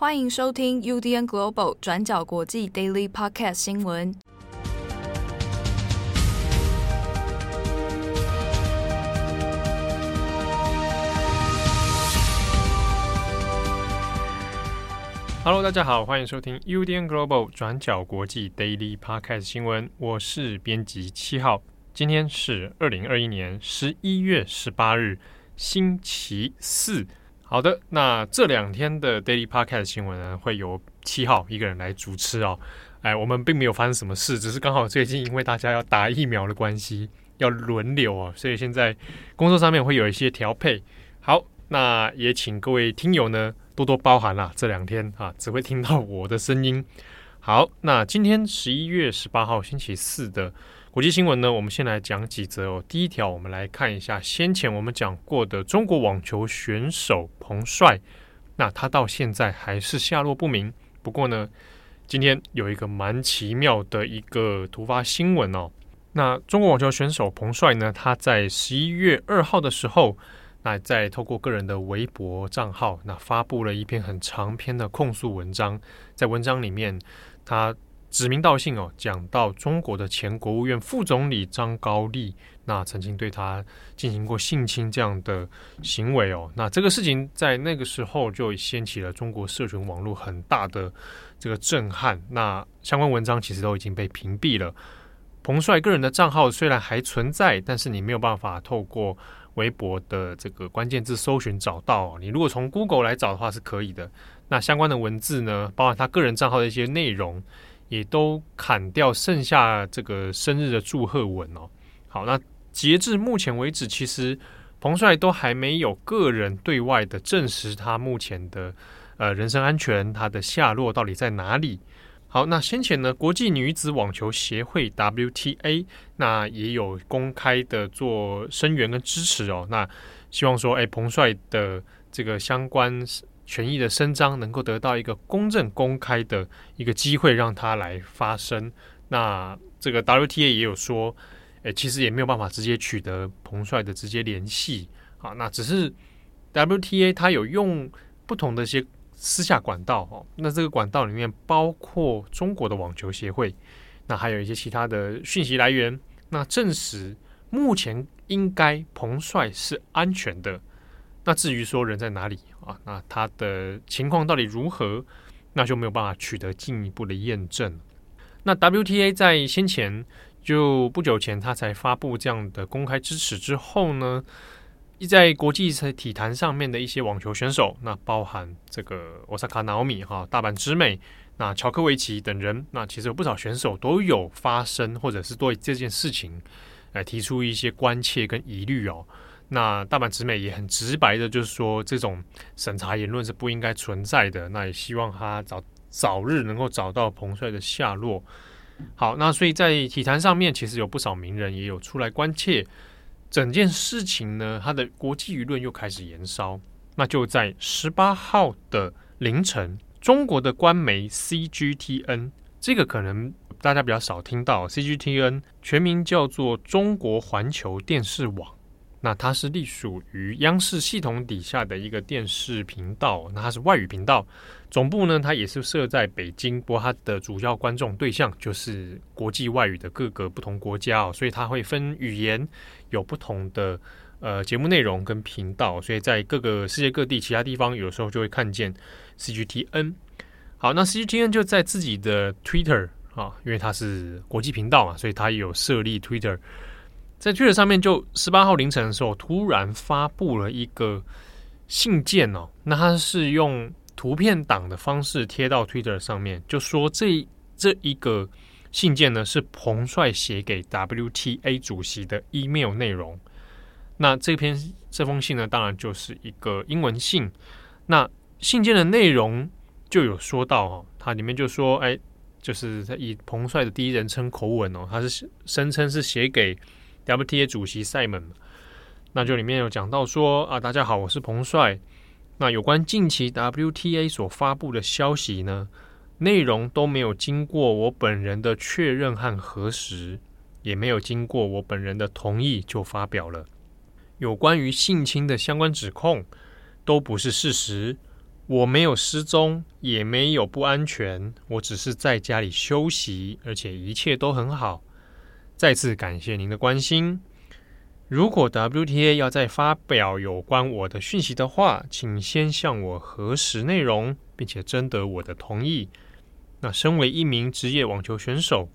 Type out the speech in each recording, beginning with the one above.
欢迎收听 UDN Global 转角国际 Daily Podcast 新闻。Hello，大家好，欢迎收听 UDN Global 转角国际 Daily Podcast 新闻。我是编辑七号，今天是二零二一年十一月十八日，星期四。好的，那这两天的 Daily Podcast 新闻呢，会由七号一个人来主持哦。哎，我们并没有发生什么事，只是刚好最近因为大家要打疫苗的关系，要轮流哦，所以现在工作上面会有一些调配。好，那也请各位听友呢多多包涵啦，这两天啊只会听到我的声音。好，那今天十一月十八号星期四的。国际新闻呢，我们先来讲几则哦。第一条，我们来看一下先前我们讲过的中国网球选手彭帅，那他到现在还是下落不明。不过呢，今天有一个蛮奇妙的一个突发新闻哦。那中国网球选手彭帅呢，他在十一月二号的时候，那在透过个人的微博账号，那发布了一篇很长篇的控诉文章，在文章里面他。指名道姓哦，讲到中国的前国务院副总理张高丽，那曾经对他进行过性侵这样的行为哦，那这个事情在那个时候就掀起了中国社群网络很大的这个震撼。那相关文章其实都已经被屏蔽了。彭帅个人的账号虽然还存在，但是你没有办法透过微博的这个关键字搜寻找到。你如果从 Google 来找的话是可以的。那相关的文字呢，包含他个人账号的一些内容。也都砍掉，剩下这个生日的祝贺文哦。好，那截至目前为止，其实彭帅都还没有个人对外的证实他目前的呃人身安全，他的下落到底在哪里。好，那先前呢，国际女子网球协会 WTA 那也有公开的做声援跟支持哦。那希望说，哎，彭帅的这个相关。权益的伸张能够得到一个公正公开的一个机会，让他来发声。那这个 WTA 也有说，诶，其实也没有办法直接取得彭帅的直接联系啊。那只是 WTA 它有用不同的一些私下管道哦。那这个管道里面包括中国的网球协会，那还有一些其他的讯息来源，那证实目前应该彭帅是安全的。那至于说人在哪里啊？那他的情况到底如何？那就没有办法取得进一步的验证。那 WTA 在先前就不久前，他才发布这样的公开支持之后呢，在国际体坛上面的一些网球选手，那包含这个奥萨卡瑙米哈、大阪直美、那乔科维奇等人，那其实有不少选手都有发声，或者是对这件事情来提出一些关切跟疑虑哦。那大阪直美也很直白的，就是说这种审查言论是不应该存在的。那也希望他早早日能够找到彭帅的下落。好，那所以在体坛上面，其实有不少名人也有出来关切整件事情呢。他的国际舆论又开始延烧。那就在十八号的凌晨，中国的官媒 CGTN，这个可能大家比较少听到，CGTN 全名叫做中国环球电视网。那它是隶属于央视系统底下的一个电视频道，那它是外语频道，总部呢，它也是设在北京，不过它的主要观众对象就是国际外语的各个不同国家哦，所以它会分语言，有不同的呃节目内容跟频道，所以在各个世界各地其他地方，有时候就会看见 CGTN。好，那 CGTN 就在自己的 Twitter 啊，因为它是国际频道嘛，所以它有设立 Twitter。在 Twitter 上面，就十八号凌晨的时候，突然发布了一个信件哦。那他是用图片档的方式贴到 Twitter 上面，就说这这一个信件呢是彭帅写给 WTA 主席的 email 内容。那这篇这封信呢，当然就是一个英文信。那信件的内容就有说到哦，它里面就说，哎，就是他以彭帅的第一人称口吻哦，他是声称是写给。WTA 主席 Simon，那就里面有讲到说啊，大家好，我是彭帅。那有关近期 WTA 所发布的消息呢，内容都没有经过我本人的确认和核实，也没有经过我本人的同意就发表了。有关于性侵的相关指控都不是事实，我没有失踪，也没有不安全，我只是在家里休息，而且一切都很好。再次感谢您的关心。如果 WTA 要再发表有关我的讯息的话，请先向我核实内容，并且征得我的同意。那身为一名职业网球选手，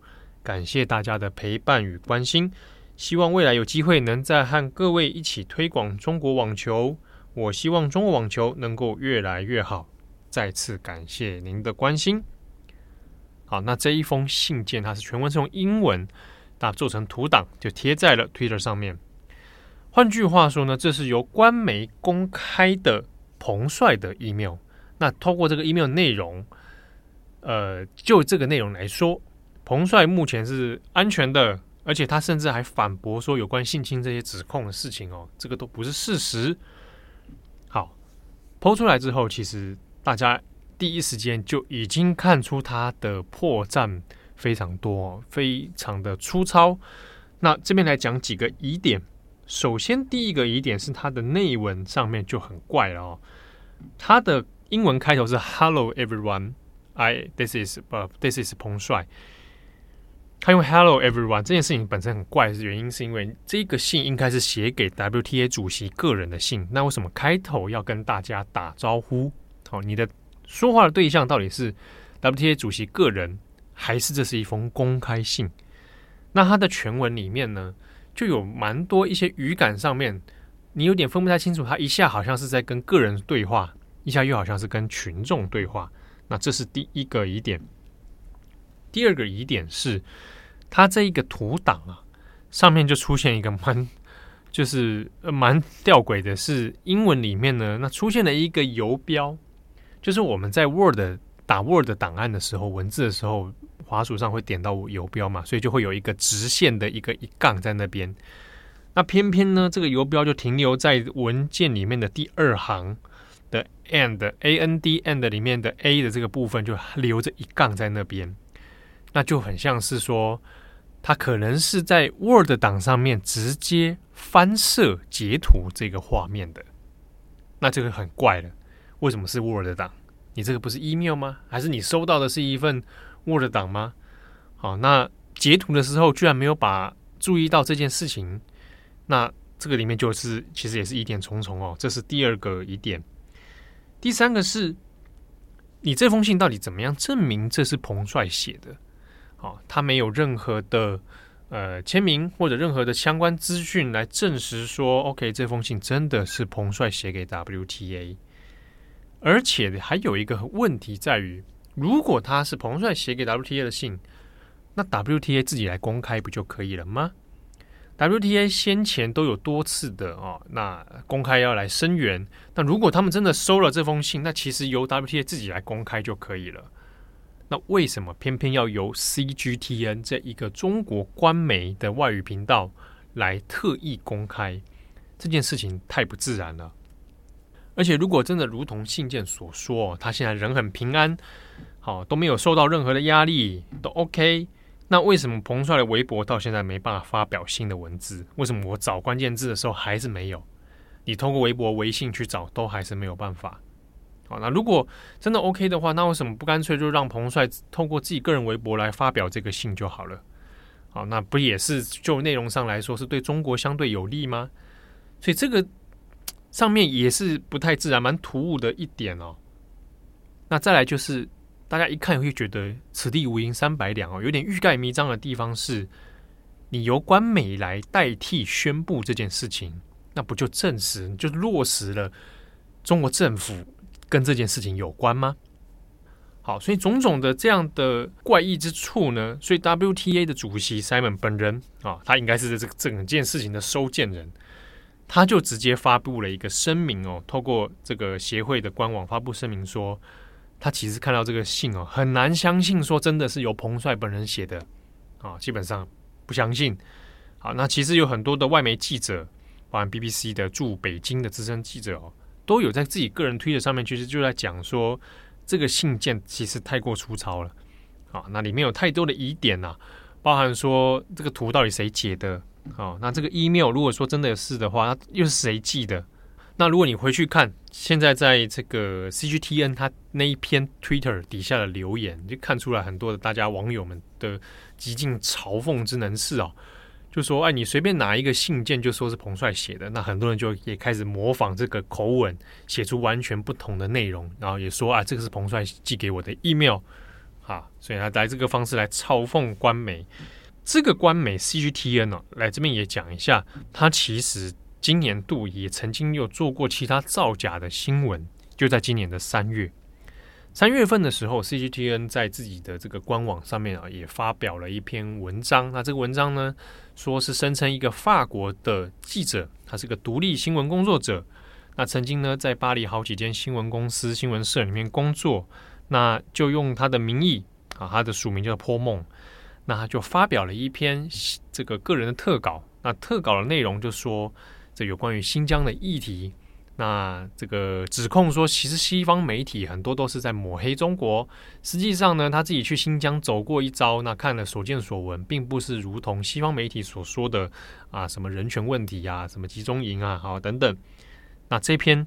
感谢大家的陪伴与关心。希望未来有机会能再和各位一起推广中国网球。我希望中国网球能够越来越好。再次感谢您的关心。好，那这一封信件它是全文是用英文，那做成图档就贴在了 Twitter 上面。换句话说呢，这是由官媒公开的彭帅的 email。那透过这个 email 内容，呃，就这个内容来说，彭帅目前是安全的，而且他甚至还反驳说有关性侵这些指控的事情哦，这个都不是事实。好，PO 出来之后，其实大家第一时间就已经看出他的破绽非常多，非常的粗糙。那这边来讲几个疑点。首先，第一个疑点是它的内文上面就很怪了哦。它的英文开头是 “Hello everyone, I this is 呃 this is 彭帅”。他用 “Hello everyone” 这件事情本身很怪，是原因是因为这个信应该是写给 WTA 主席个人的信。那为什么开头要跟大家打招呼？好，你的说话的对象到底是 WTA 主席个人，还是这是一封公开信？那它的全文里面呢？就有蛮多一些语感上面，你有点分不太清楚。他一下好像是在跟个人对话，一下又好像是跟群众对话。那这是第一个疑点。第二个疑点是，他这一个图档啊，上面就出现一个蛮，就是蛮吊诡的，是英文里面呢，那出现了一个游标，就是我们在 Word 打 Word 档案的时候，文字的时候。滑鼠上会点到游标嘛，所以就会有一个直线的一个一杠在那边。那偏偏呢，这个游标就停留在文件里面的第二行的 and a n d and 里面的 a 的这个部分就留着一杠在那边，那就很像是说，它可能是在 Word 档上面直接翻摄截图这个画面的。那这个很怪了，为什么是 Word 档？你这个不是 email 吗？还是你收到的是一份？Word 档吗？好，那截图的时候居然没有把注意到这件事情，那这个里面就是其实也是疑点重重哦。这是第二个疑点。第三个是，你这封信到底怎么样证明这是彭帅写的？好，他没有任何的呃签名或者任何的相关资讯来证实说，OK，这封信真的是彭帅写给 WTA。而且还有一个问题在于。如果他是彭帅写给 WTA 的信，那 WTA 自己来公开不就可以了吗？WTA 先前都有多次的哦，那公开要来声援。那如果他们真的收了这封信，那其实由 WTA 自己来公开就可以了。那为什么偏偏要由 CGTN 这一个中国官媒的外语频道来特意公开？这件事情太不自然了。而且，如果真的如同信件所说，他现在人很平安，好，都没有受到任何的压力，都 OK。那为什么彭帅的微博到现在没办法发表新的文字？为什么我找关键字的时候还是没有？你通过微博、微信去找，都还是没有办法。好，那如果真的 OK 的话，那为什么不干脆就让彭帅透过自己个人微博来发表这个信就好了？好，那不也是就内容上来说是对中国相对有利吗？所以这个。上面也是不太自然，蛮突兀的一点哦。那再来就是，大家一看会觉得此地无银三百两哦，有点欲盖弥彰的地方是，你由官媒来代替宣布这件事情，那不就证实就落实了中国政府跟这件事情有关吗？好，所以种种的这样的怪异之处呢，所以 WTA 的主席 Simon 本人啊，他应该是这个整件事情的收件人。他就直接发布了一个声明哦，透过这个协会的官网发布声明说，他其实看到这个信哦，很难相信说真的是由彭帅本人写的啊，基本上不相信。好，那其实有很多的外媒记者，包含 BBC 的驻北京的资深记者哦，都有在自己个人推特上面，其实就在讲说这个信件其实太过粗糙了啊，那里面有太多的疑点呐、啊，包含说这个图到底谁截的。哦，那这个 email 如果说真的是的话，那又是谁寄的？那如果你回去看现在在这个 CGTN 它那一篇 Twitter 底下的留言，就看出来很多的大家网友们的极尽嘲讽之能事哦。就说哎，你随便拿一个信件就说是彭帅写的，那很多人就也开始模仿这个口吻，写出完全不同的内容，然后也说啊，这个是彭帅寄给我的 email，啊，所以他来这个方式来嘲讽官媒。这个官媒 CGTN 呢、哦，来这边也讲一下，他其实今年度也曾经有做过其他造假的新闻，就在今年的三月。三月份的时候，CGTN 在自己的这个官网上面啊，也发表了一篇文章。那这个文章呢，说是声称一个法国的记者，他是个独立新闻工作者。那曾经呢，在巴黎好几间新闻公司、新闻社里面工作。那就用他的名义啊，他的署名叫波梦。那他就发表了一篇这个个人的特稿。那特稿的内容就说，这有关于新疆的议题。那这个指控说，其实西方媒体很多都是在抹黑中国。实际上呢，他自己去新疆走过一遭，那看了所见所闻，并不是如同西方媒体所说的啊，什么人权问题啊，什么集中营啊，好等等。那这篇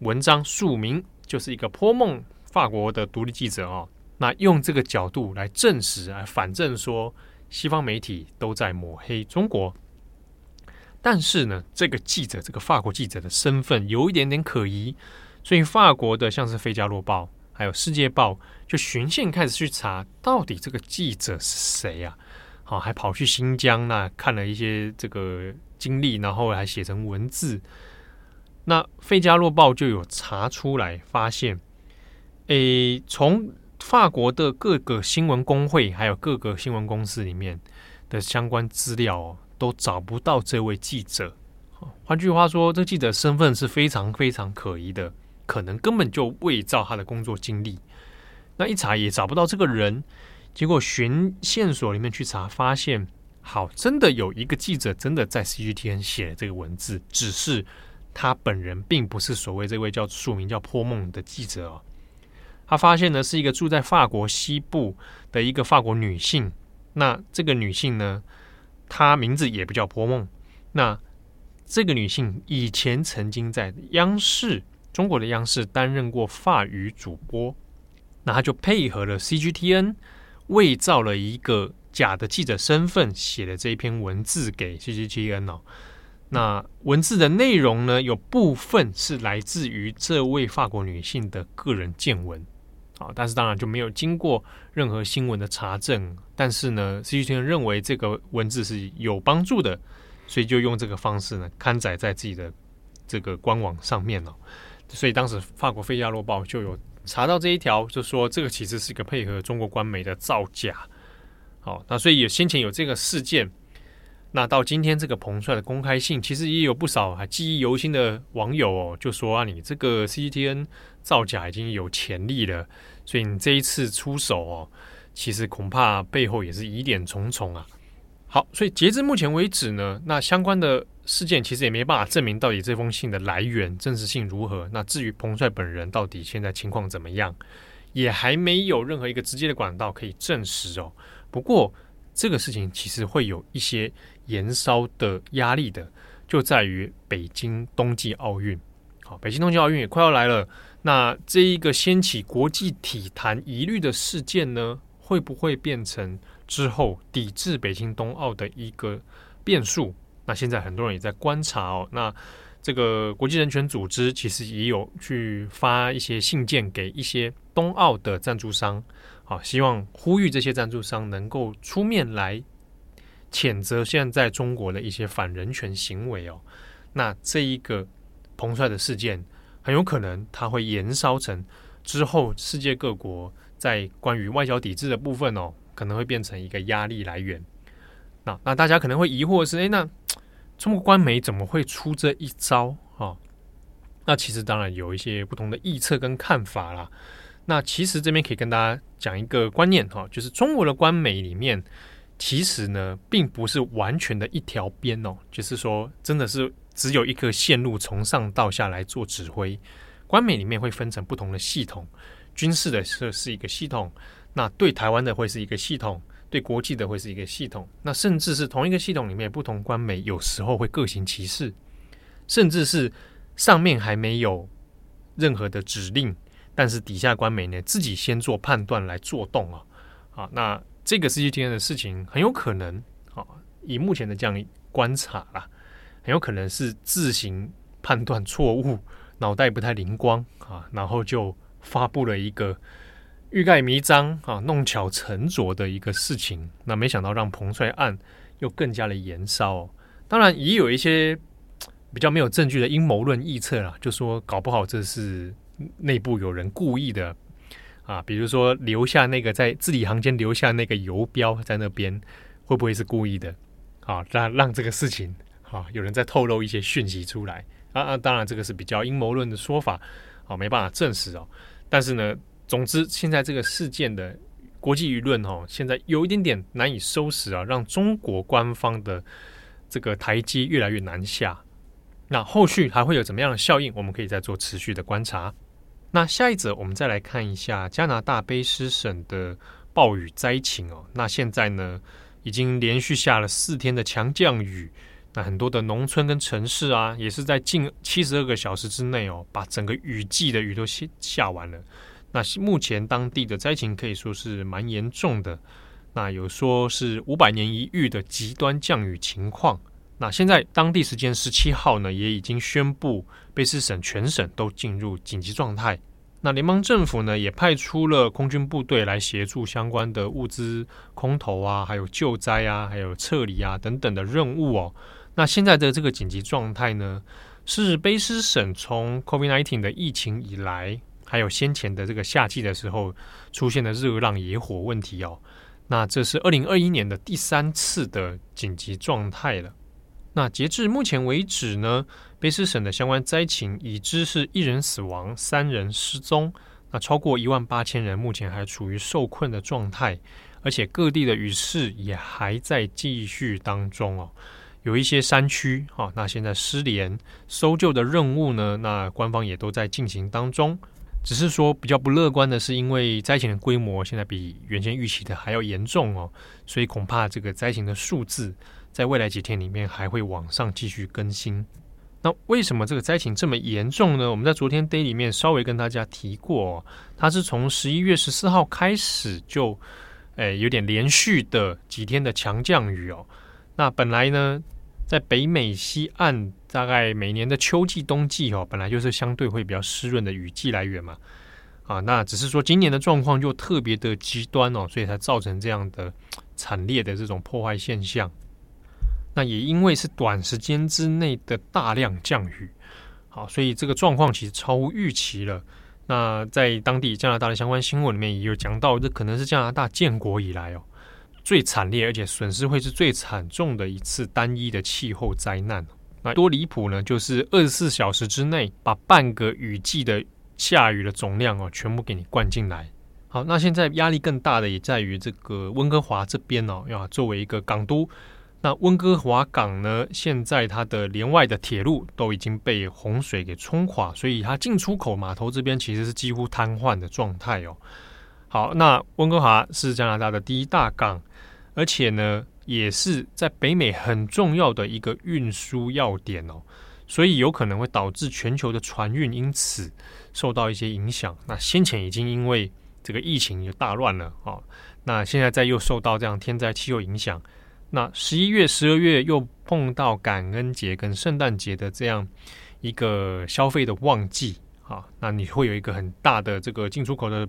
文章署名就是一个波梦法国的独立记者哦。那用这个角度来证实，来反证说西方媒体都在抹黑中国。但是呢，这个记者，这个法国记者的身份有一点点可疑，所以法国的像是《费加罗报》还有《世界报》就循线开始去查，到底这个记者是谁呀？好，还跑去新疆那看了一些这个经历，然后还写成文字。那《费加罗报》就有查出来，发现，诶，从法国的各个新闻工会还有各个新闻公司里面的相关资料。都找不到这位记者，换句话说，这记者身份是非常非常可疑的，可能根本就伪造他的工作经历。那一查也找不到这个人，结果寻线索里面去查，发现好，真的有一个记者真的在 CGTN 写了这个文字，只是他本人并不是所谓这位叫署名叫波梦的记者哦。他发现呢是一个住在法国西部的一个法国女性，那这个女性呢，她名字也不叫波梦，那这个女性以前曾经在央视，中国的央视担任过法语主播，那她就配合了 CGTN，伪造了一个假的记者身份，写了这一篇文字给 CGTN 哦。那文字的内容呢，有部分是来自于这位法国女性的个人见闻。啊，但是当然就没有经过任何新闻的查证，但是呢，CGTN 认为这个文字是有帮助的，所以就用这个方式呢刊载在自己的这个官网上面了。所以当时法国《费加罗报》就有查到这一条，就说这个其实是一个配合中国官媒的造假。好，那所以也先前有这个事件。那到今天这个彭帅的公开信，其实也有不少还记忆犹新的网友哦，就说啊，你这个 CGTN 造假已经有潜力了，所以你这一次出手哦，其实恐怕背后也是疑点重重啊。好，所以截至目前为止呢，那相关的事件其实也没办法证明到底这封信的来源真实性如何。那至于彭帅本人到底现在情况怎么样，也还没有任何一个直接的管道可以证实哦。不过这个事情其实会有一些。延烧的压力的，就在于北京冬季奥运。好，北京冬季奥运也快要来了。那这一个掀起国际体坛疑虑的事件呢，会不会变成之后抵制北京冬奥的一个变数？那现在很多人也在观察哦。那这个国际人权组织其实也有去发一些信件给一些冬奥的赞助商，好，希望呼吁这些赞助商能够出面来。谴责现在中国的一些反人权行为哦，那这一个彭帅的事件很有可能它会延烧成之后世界各国在关于外交抵制的部分哦，可能会变成一个压力来源。那那大家可能会疑惑是：诶，那中国官媒怎么会出这一招啊？那其实当然有一些不同的臆测跟看法啦。那其实这边可以跟大家讲一个观念哈，就是中国的官媒里面。其实呢，并不是完全的一条边哦，就是说，真的是只有一个线路从上到下来做指挥。官媒里面会分成不同的系统，军事的是是一个系统，那对台湾的会是一个系统，对国际的会是一个系统，那甚至是同一个系统里面不同官媒有时候会各行其事，甚至是上面还没有任何的指令，但是底下官媒呢自己先做判断来做动啊，啊，那这个世纪帝国的事情很有可能啊，以目前的这样观察啦，很有可能是自行判断错误，脑袋不太灵光啊，然后就发布了一个欲盖弥彰啊、弄巧成拙的一个事情，那没想到让彭帅案又更加的延烧。当然，也有一些比较没有证据的阴谋论臆测啦，就说搞不好这是内部有人故意的啊，比如说留下那个在字里行间留下那个游标在那边，会不会是故意的？啊，让让这个事情啊，有人在透露一些讯息出来啊啊！当然，这个是比较阴谋论的说法，啊，没办法证实哦。但是呢，总之现在这个事件的国际舆论哦，现在有一点点难以收拾啊，让中国官方的。这个台阶越来越难下，那后续还会有怎么样的效应？我们可以再做持续的观察。那下一则，我们再来看一下加拿大卑诗省的暴雨灾情哦。那现在呢，已经连续下了四天的强降雨，那很多的农村跟城市啊，也是在近七十二个小时之内哦，把整个雨季的雨都下下完了。那目前当地的灾情可以说是蛮严重的。那有说是五百年一遇的极端降雨情况。那现在当地时间十七号呢，也已经宣布卑诗省全省都进入紧急状态。那联邦政府呢，也派出了空军部队来协助相关的物资空投啊，还有救灾啊，还有撤离啊等等的任务哦。那现在的这个紧急状态呢，是卑诗省从 COVID-19 的疫情以来，还有先前的这个夏季的时候出现的热浪野火问题哦。那这是二零二一年的第三次的紧急状态了。那截至目前为止呢，卑诗省的相关灾情已知是一人死亡，三人失踪。那超过一万八千人目前还处于受困的状态，而且各地的雨势也还在继续当中哦。有一些山区哈，那现在失联搜救的任务呢，那官方也都在进行当中。只是说比较不乐观的是，因为灾情的规模现在比原先预期的还要严重哦，所以恐怕这个灾情的数字在未来几天里面还会往上继续更新。那为什么这个灾情这么严重呢？我们在昨天 day 里面稍微跟大家提过，它是从十一月十四号开始就，诶有点连续的几天的强降雨哦。那本来呢，在北美西岸，大概每年的秋季、冬季哦，本来就是相对会比较湿润的雨季来源嘛。啊，那只是说今年的状况就特别的极端哦，所以才造成这样的惨烈的这种破坏现象。那也因为是短时间之内的大量降雨，好，所以这个状况其实超乎预期了。那在当地加拿大的相关新闻里面也有讲到，这可能是加拿大建国以来哦。最惨烈，而且损失会是最惨重的一次单一的气候灾难。那多离谱呢？就是二十四小时之内，把半个雨季的下雨的总量哦，全部给你灌进来。好，那现在压力更大的也在于这个温哥华这边哦，要作为一个港都，那温哥华港呢，现在它的连外的铁路都已经被洪水给冲垮，所以它进出口码头这边其实是几乎瘫痪的状态哦。好，那温哥华是加拿大的第一大港。而且呢，也是在北美很重要的一个运输要点哦，所以有可能会导致全球的船运因此受到一些影响。那先前已经因为这个疫情就大乱了啊、哦，那现在再又受到这样天灾气候影响，那十一月、十二月又碰到感恩节跟圣诞节的这样一个消费的旺季啊、那你会有一个很大的这个进出口的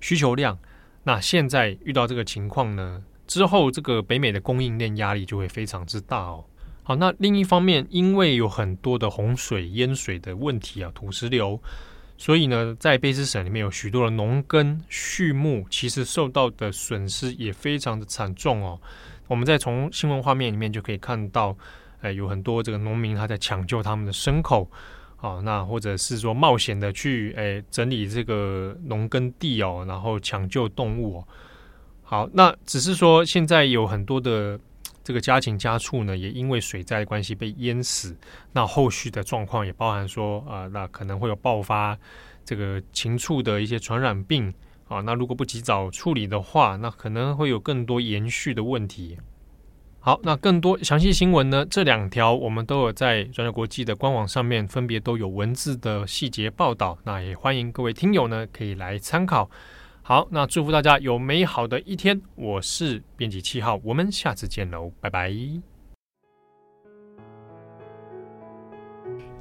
需求量。那现在遇到这个情况呢？之后，这个北美的供应链压力就会非常之大哦。好，那另一方面，因为有很多的洪水淹水的问题啊，土石流，所以呢，在卑诗省里面有许多的农耕畜牧，其实受到的损失也非常的惨重哦。我们再从新闻画面里面就可以看到，呃，有很多这个农民他在抢救他们的牲口，啊，那或者是说冒险的去，诶，整理这个农耕地哦，然后抢救动物哦。好，那只是说现在有很多的这个家禽家畜呢，也因为水灾的关系被淹死。那后续的状况也包含说啊、那可能会有爆发这个禽畜的一些传染病啊。那如果不及早处理的话，那可能会有更多延续的问题。好，那更多详细新闻呢？这两条我们都有在转角国际的官网上面分别都有文字的细节报道，那也欢迎各位听友呢可以来参考。好，那祝福大家有美好的一天。我是编辑七号，我们下次见喽，拜拜。